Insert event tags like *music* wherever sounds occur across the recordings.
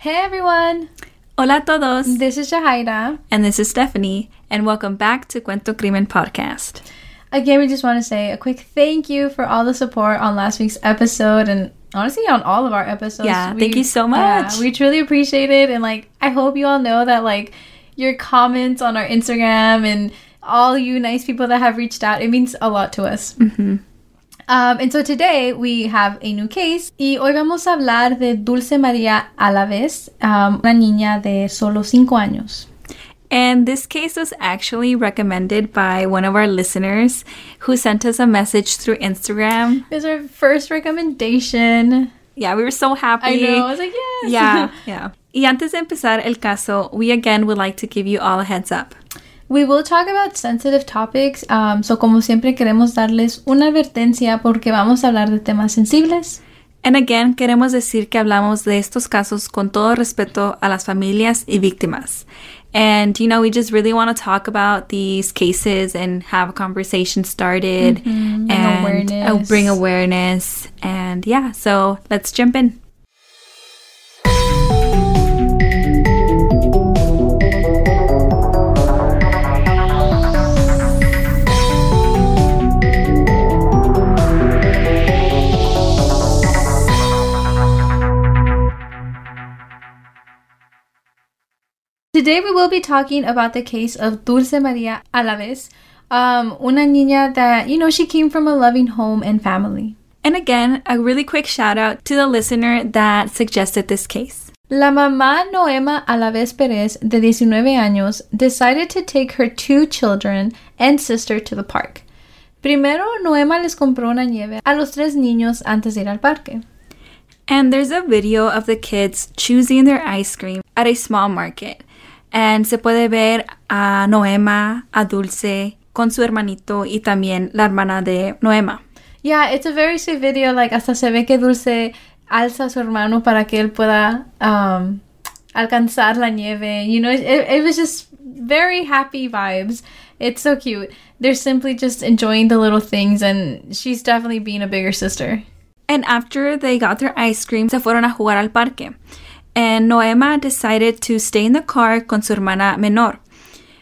Hey everyone! Hola a todos! This is Jahaira. And this is Stephanie, and welcome back to Cuento Crimen Podcast. Again, we just want to say a quick thank you for all the support on last week's episode and honestly on all of our episodes. Yeah, we, thank you so much. Yeah, we truly appreciate it. And like, I hope you all know that like your comments on our Instagram and all you nice people that have reached out, it means a lot to us. Mm-hmm. Um, and so today we have a new case y hoy vamos a hablar de Dulce María Alavez, um, una niña de solo cinco años. And this case was actually recommended by one of our listeners who sent us a message through Instagram. It was our first recommendation. Yeah, we were so happy. I know. I was like, yes. Yeah, *laughs* yeah. Y antes de empezar el caso, we again would like to give you all a heads up. We will talk about sensitive topics, um, so como siempre queremos darles una advertencia porque vamos a hablar de temas sensibles. And again, queremos decir que hablamos de estos casos con todo respeto a las familias y víctimas. And, you know, we just really want to talk about these cases and have a conversation started mm-hmm. and awareness. bring awareness. And yeah, so let's jump in. Today we will be talking about the case of Dulce Maria Alavez, um, una niña that, you know, she came from a loving home and family. And again, a really quick shout out to the listener that suggested this case. La mamá Noema Alavez Perez, de 19 años, decided to take her two children and sister to the park. Primero, Noema les compró una nieve a los tres niños antes de ir al parque. And there's a video of the kids choosing their ice cream at a small market. And se puede ver a Noema, a Dulce, con su hermanito y también la hermana de Noema. Yeah, it's a very sweet video. Like, hasta se ve que Dulce alza a su hermano para que él pueda um, alcanzar la nieve. You know, it, it was just very happy vibes. It's so cute. They're simply just enjoying the little things, and she's definitely being a bigger sister. And after they got their ice cream, se fueron a jugar al parque. And Noema decided to stay in the car con su hermana menor.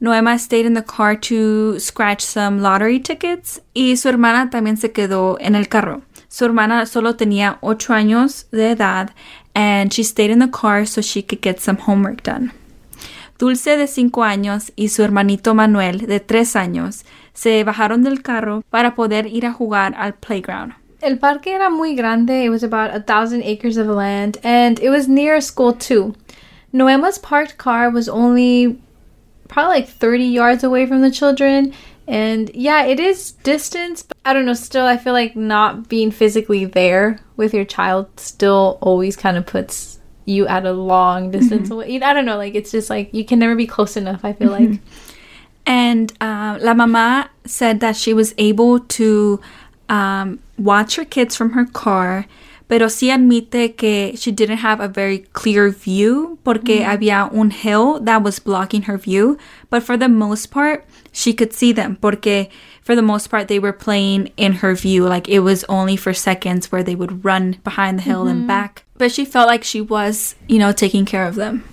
Noema stayed in the car to scratch some lottery tickets y su hermana también se quedó en el carro. Su hermana solo tenía 8 años de edad and she stayed in the car so she could get some homework done. Dulce de 5 años y su hermanito Manuel de 3 años se bajaron del carro para poder ir a jugar al playground. El parque era muy grande. It was about a thousand acres of land, and it was near a school too. Noema's parked car was only probably like 30 yards away from the children. And yeah, it is distance, but I don't know, still, I feel like not being physically there with your child still always kind of puts you at a long distance away. I don't know, like it's just like you can never be close enough, I feel like. And uh, La Mama said that she was able to um, watch her kids from her car, pero sí admite que she didn't have a very clear view porque Mm-hmm. había un hill that was blocking her view. But for the most part, she could see them porque for the most part they were playing in her view. Like it was only for seconds where they would run behind the hill Mm-hmm. and back. But she felt like she was, you know, taking care of them.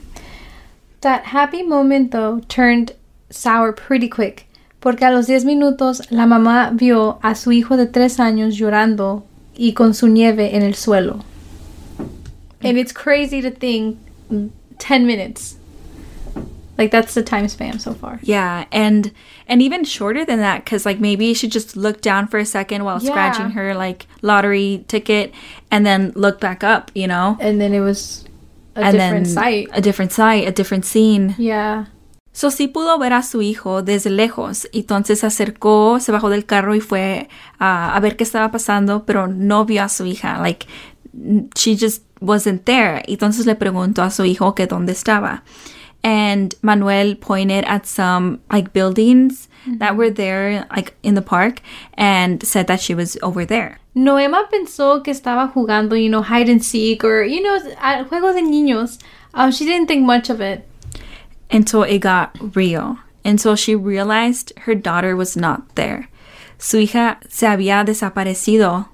That happy moment, though, turned sour pretty quick, porque a los 10 minutos la mamá vio a su hijo de 3 años llorando y con su nieve en el suelo. And it's crazy to think 10 minutes. Like that's the time span so far. Yeah, and and even shorter than that cuz like maybe she just looked down for a second while Yeah. scratching her like lottery ticket and then looked back up, you know? And then it was a and different sight. a different sight, a different scene. Yeah. So sí pudo ver a su hijo desde lejos. Entonces se acercó, se bajó del carro y fue a, a ver qué estaba pasando, pero no vio a su hija. Like, she just wasn't there. Entonces le preguntó a su hijo que dónde estaba. And Manuel pointed at some like buildings that were there, like in the park, and said that she was over there. Noema pensó que estaba jugando, you know, hide and seek or, you know, juegos de niños. Um, she didn't think much of it. Until it got real. Until she realized her daughter was not there. Su hija se había desaparecido.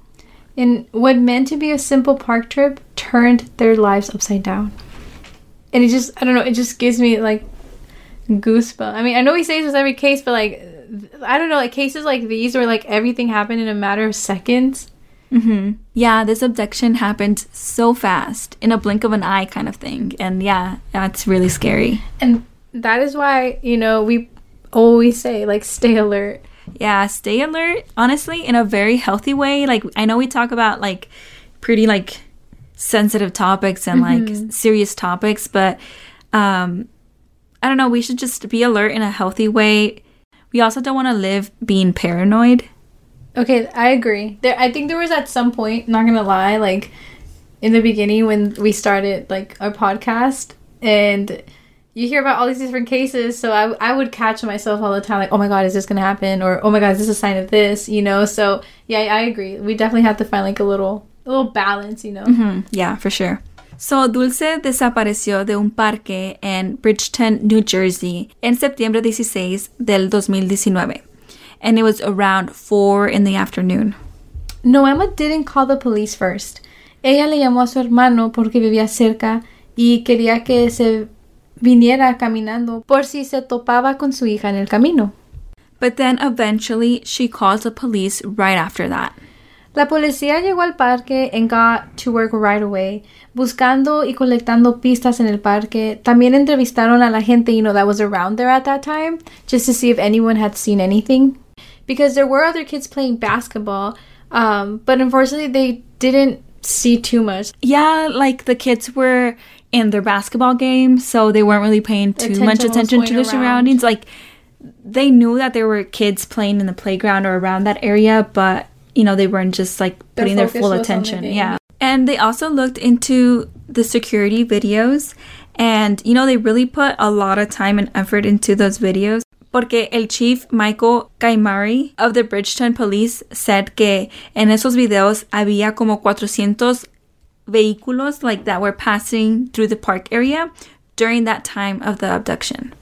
And what meant to be a simple park trip turned their lives upside down. and it just I don't know, it just gives me like goosebumps. I mean, I know we say this every case, but like I don't know, like cases like these where like everything happened in a matter of seconds. Mm-hmm. Yeah, this abduction happened so fast, in a blink of an eye, kind of thing. And yeah, that's really scary. And that is why, you know, we always say, like, stay alert. Yeah, stay alert, honestly, in a very healthy way. Like, I know we talk about, like, pretty, like, sensitive topics and, Mm-hmm. like, serious topics, but, um, I don't know, we should just be alert in a healthy way. We also don't want to live being paranoid. Okay, I agree. There, I think there was at some point, not gonna lie, like in the beginning when we started like our podcast, and you hear about all these different cases. So I, I would catch myself all the time, like, oh my god, is this gonna happen? Or oh my god, is this a sign of this? You know. So yeah, I agree. We definitely have to find like a little, a little balance. You know. Mm, yeah, for sure. So, Dulce desapareció de un parque en Bridgeton, New Jersey, en septiembre 16 del 2019. And it was around 4 in the afternoon. Noema didn't call the police first. Ella le llamó a su hermano porque vivía cerca y quería que se viniera caminando por si se topaba con su hija en el camino. But then eventually she called the police right after that. La policía llegó al parque and got to work right away, buscando y colectando pistas en el parque. También entrevistaron a la gente, you know, that was around there at that time, just to see if anyone had seen anything. Because there were other kids playing basketball, um, but unfortunately they didn't see too much. Yeah, like the kids were in their basketball game, so they weren't really paying too Attention much attention to their around. surroundings. Like they knew that there were kids playing in the playground or around that area, but you know, they weren't just like putting their focus full was on the attention. Yeah. And they also looked into the security videos and you know, they really put a lot of time and effort into those videos. Porque el chief Michael Gaimari of the Bridgeton Police said que en esos videos había como 400 vehículos like that were passing through the park area during that time of the abduction.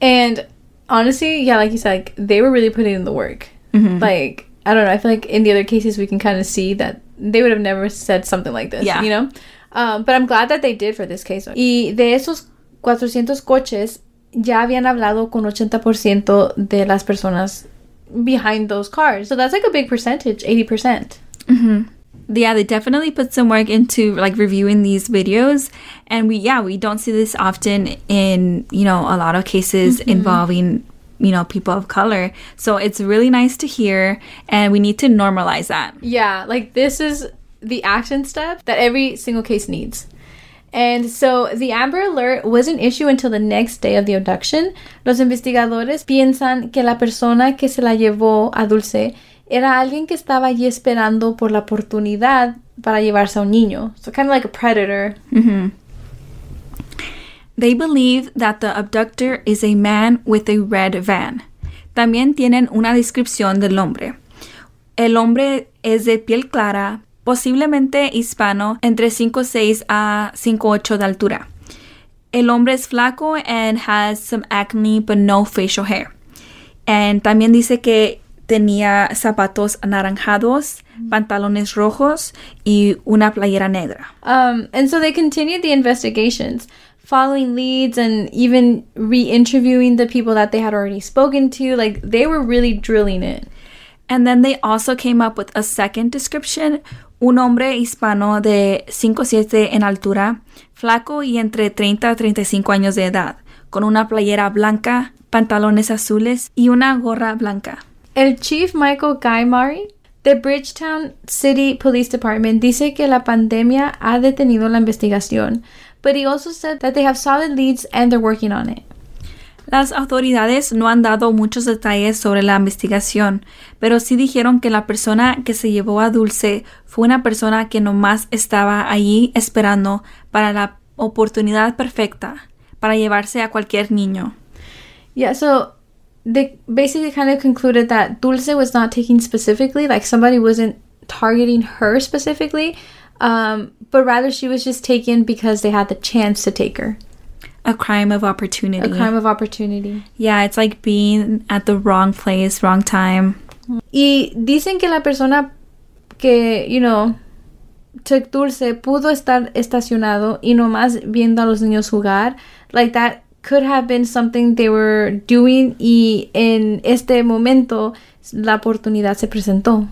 And honestly, yeah, like you said, like, they were really putting in the work. Like, I don't know, I feel like in the other cases we can kind of see that they would have never said something like this, Yeah. you know? Um, but I'm glad that they did for this case. Y de esos 400 coches, ya habían hablado con 80% de las personas behind those cars. So that's like a big percentage, 80%. Mm-hmm. yeah they definitely put some work into like reviewing these videos and we yeah we don't see this often in you know a lot of cases mm-hmm. involving you know people of color so it's really nice to hear and we need to normalize that Yeah, like this is the action step that every single case needs. And so the Amber Alert wasn't issued until the next day of the abduction. Los investigadores piensan que la persona que se la llevó a Dulce era alguien que estaba allí esperando por la oportunidad para llevarse a un niño. So kind of like a predator. Mm-hmm. They believe that the abductor is a man with a red van. También tienen una descripción del hombre. El hombre es de piel clara, posiblemente hispano, entre 5'6 a 5'8 de altura. El hombre es flaco and has some acne but no facial hair. And también dice que tenía zapatos anaranjados, pantalones rojos y una playera negra. Um, and so they continued the investigations, following leads and even re interviewing the people that they had already spoken to. Like they were really drilling it. And then they also came up with a second description. Un hombre hispano de 5'7 en altura, flaco y entre 30 a 35 años de edad, con una playera blanca, pantalones azules y una gorra blanca. El chief Michael Guy de Bridgetown City Police Department dice que la pandemia ha detenido la investigación, but he also said that they have solid leads and they're working on it. Las autoridades no han dado muchos detalles sobre la investigación, pero sí dijeron que la persona que se llevó a Dulce fue una persona que nomás estaba allí esperando para la oportunidad perfecta para llevarse a cualquier niño. Yeah, so they basically kind of concluded that Dulce was not taken specifically, like somebody wasn't targeting her specifically, um, but rather she was just taken because they had the chance to take her. A crime of opportunity. A crime of opportunity. Yeah, it's like being at the wrong place, wrong time. Y dicen que la persona que, you know, took Dulce pudo estar estacionado y nomás viendo a los niños jugar. Like that could have been something they were doing y en este momento la oportunidad se presentó.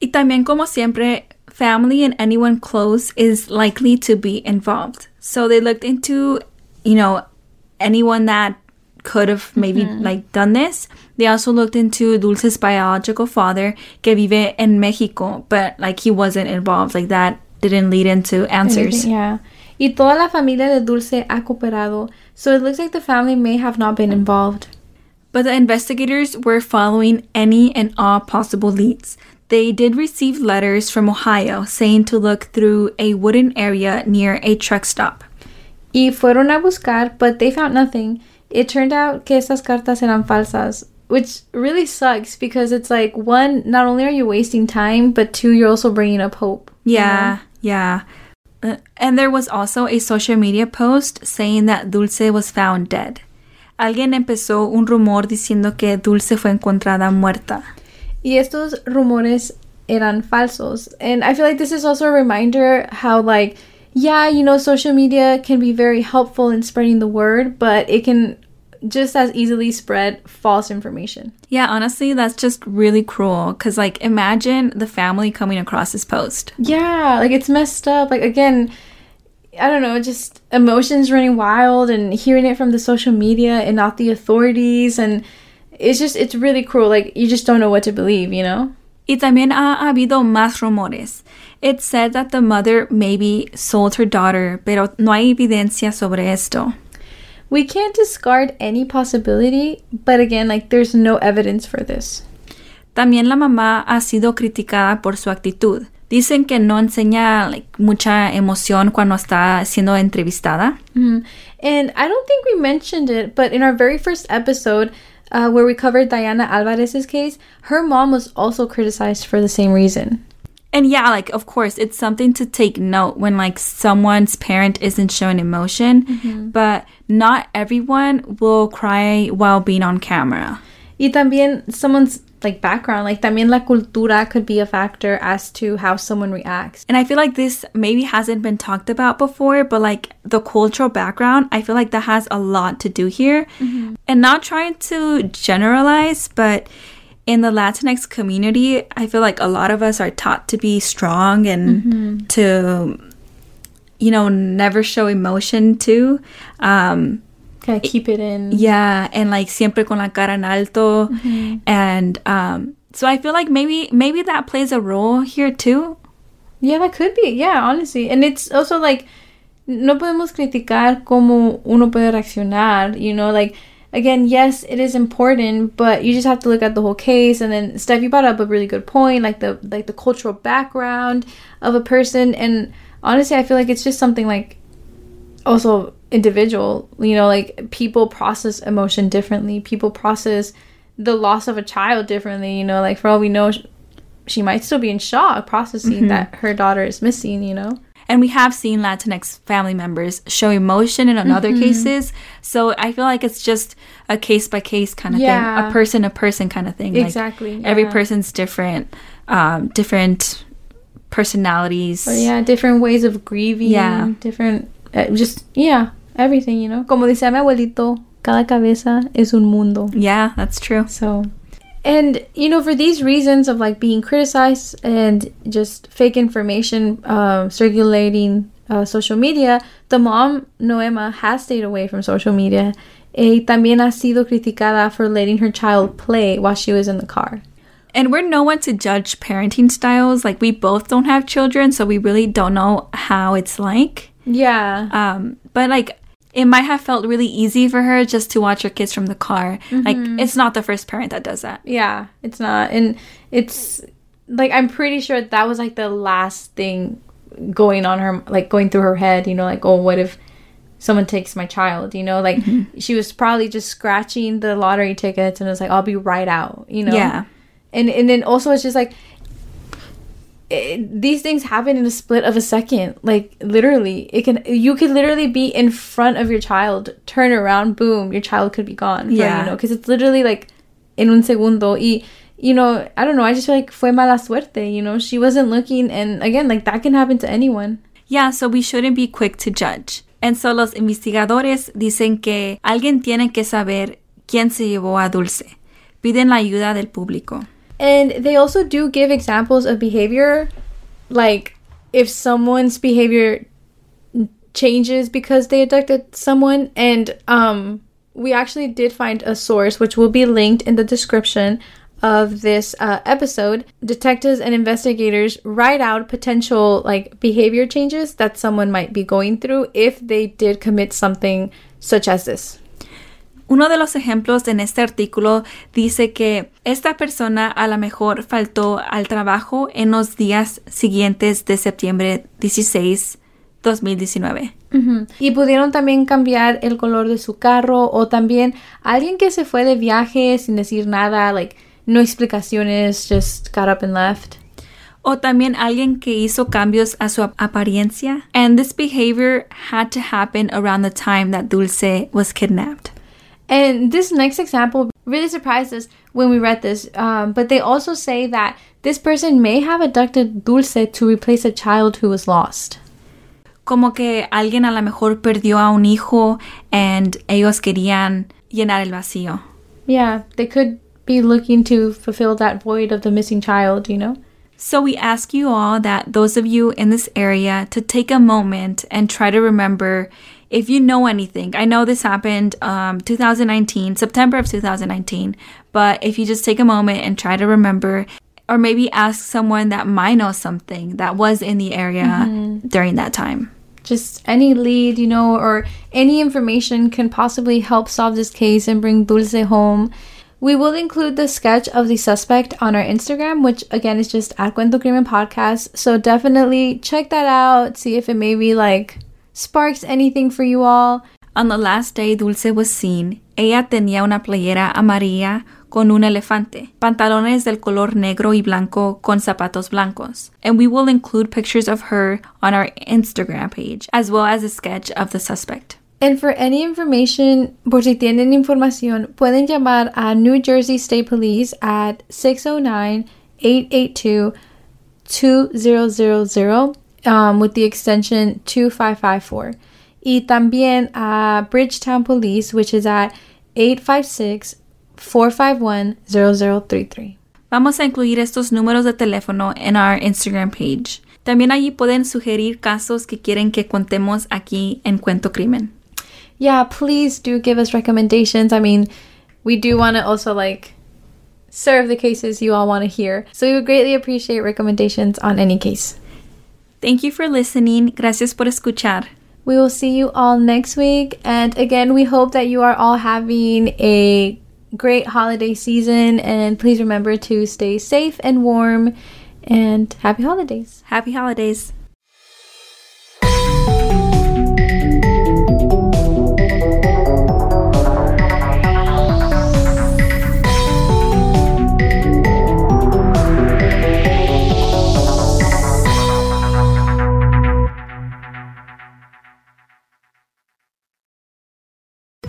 Y también como siempre, family and anyone close is likely to be involved. So they looked into, you know, anyone that could have maybe mm-hmm. like done this. They also looked into Dulce's biological father, que vive en Mexico, but like he wasn't involved. Like that didn't lead into answers. Anything, yeah. Y toda la familia de Dulce ha cooperado, so it looks like the family may have not been involved. But the investigators were following any and all possible leads. They did receive letters from Ohio saying to look through a wooden area near a truck stop. Y fueron a buscar, but they found nothing. It turned out que estas cartas eran falsas, which really sucks because it's like one, not only are you wasting time, but two, you're also bringing up hope. you Yeah, know? yeah. Uh, and there was also a social media post saying that Dulce was found dead. Alguien empezó un rumor diciendo que Dulce fue encontrada muerta. Y estos rumores eran falsos. And I feel like this is also a reminder how, like, yeah, you know, social media can be very helpful in spreading the word, but it can just as easily spread false information. Yeah, honestly, that's just really cruel. Because, like, imagine the family coming across this post. Yeah, like it's messed up. Like again, I don't know, just emotions running wild and hearing it from the social media and not the authorities and it's just it's really cruel. Like you just don't know what to believe, you know? Y también ha habido más rumores. It said that the mother maybe sold her daughter, pero no hay evidencia sobre esto. We can't discard any possibility, but again, like there's no evidence for this. También la mamá ha sido criticada por su actitud. Dicen que no enseña like, mucha emoción cuando está siendo entrevistada. Mhm. And I don't think we mentioned it, but in our very first episode, uh, where we covered Diana Alvarez's case, her mom was also criticized for the same reason. And yeah, like of course, it's something to take note when like someone's parent isn't showing emotion, mm-hmm. but not everyone will cry while being on camera. Y también someone's like background, like también la cultura could be a factor as to how someone reacts. And I feel like this maybe hasn't been talked about before, but like the cultural background, I feel like that has a lot to do here. Mm-hmm. And not trying to generalize, but in the Latinx community, I feel like a lot of us are taught to be strong and to, you know, never show emotion too. Um, Kind of keep it in. yeah, and like siempre con la cara en alto. And um, so I feel like maybe maybe that plays a role here too. Yeah, that could be. Yeah, honestly. And it's also like, no podemos criticar cómo uno puede reaccionar, you know, like, again, yes, it is important, but you just have to look at the whole case. And then Steph, you brought up a really good point, like the like the cultural background of a person. And honestly, I feel like it's just something like also individual, you know, like people process emotion differently. People process the loss of a child differently, you know, like for all we know, she might still be in shock processing mm-hmm. that her daughter is missing, you know? And we have seen Latinx family members show emotion in other cases. So I feel like it's just a case by case kind of thing, a person to person kind of thing. Like, Exactly, every person's different, um, different personalities. But yeah, different ways of grieving. Yeah. Different, uh, just, yeah, everything, you know? Como decía mi abuelito, cada cabeza es un mundo. Yeah, that's true. So, and you know, for these reasons of like being criticized and just fake information um, circulating uh, social media, the mom Noema has stayed away from social media. Y también ha sido criticada for letting her child play while she was in the car. And we're no one to judge parenting styles. Like, we both don't have children, so we really don't know how it's like. Yeah. Um, but like it might have felt really easy for her just to watch her kids from the car. Like mm-hmm. it's not the first parent that does that. Yeah, it's not. And it's like I'm pretty sure that was like the last thing going on her like going through her head, you know, like oh what if someone takes my child, you know? Like mm-hmm. she was probably just scratching the lottery tickets and it was like I'll be right out, you know. Yeah. And and then also it's just like it, these things happen in a split of a second like literally it can you could literally be in front of your child turn around boom your child could be gone Yeah. you know because it's literally like in un segundo y you know, I don't know, I just feel like fue mala suerte, you know, she wasn't looking and again, like that can happen to anyone. Yeah, so we shouldn't be quick to judge. And so los investigadores dicen que alguien tiene que saber quién se llevó a Dulce. Piden la ayuda del público. And they also do give examples of behavior like if someone's behavior changes because they abducted someone. And um we actually did find a source which will be linked in the description of this uh, episode. Detectives and investigators write out potential like behavior changes that someone might be going through if they did commit something such as this Uno de los ejemplos en este artículo dice que esta persona a lo mejor faltó al trabajo en los días siguientes de septiembre 16, 2019. Ujú. Y pudieron también cambiar el color de su carro o también alguien que se fue de viaje sin decir nada, like no explicaciones, just got up and left. O también alguien que hizo cambios a su ap- apariencia. And this behavior had to happen around the time that Dulce was kidnapped. And this next example really surprised us when we read this, um, but they also say that this person may have abducted Dulce to replace a child who was lost. Como que alguien a lo mejor perdió a un hijo and ellos querían llenar el vacío. Yeah, they could be looking to fulfill that void of the missing child, you know? So we ask you all that those of you in this area to take a moment and try to remember if you know anything. I know this happened um 2019, September of 2019, but if you just take a moment and try to remember or maybe ask someone that might know something that was in the area during that time. Just any lead, you know, or any information can possibly help solve this case and bring Dulce home. We will include the sketch of the suspect on our Instagram, which again is just at Cuento Crimen Podcast. So definitely check that out, see if it maybe like sparks anything for you all. On the last day Dulce was seen, ella tenía una playera amarilla con un elefante, pantalones del color negro y blanco con zapatos blancos. And we will include pictures of her on our Instagram page, as well as a sketch of the suspect. And for any information, por si tienen información, pueden llamar a New Jersey State Police at 609-882-2000 um, with the extension 2554. Y también a Bridgeton Police, which is at 856-451-0033. Vamos a incluir estos números de teléfono en our Instagram page. También allí pueden sugerir casos que quieren que contemos aquí en Cuento Crimen. yeah, please do give us recommendations. I mean, we do want to also like serve the cases you all want to hear. So we would greatly appreciate recommendations on any case. Thank you for listening. Gracias por escuchar. We will see you all next week. And again, we hope that you are all having a great holiday season. And please remember to stay safe and warm. And happy holidays. Happy holidays.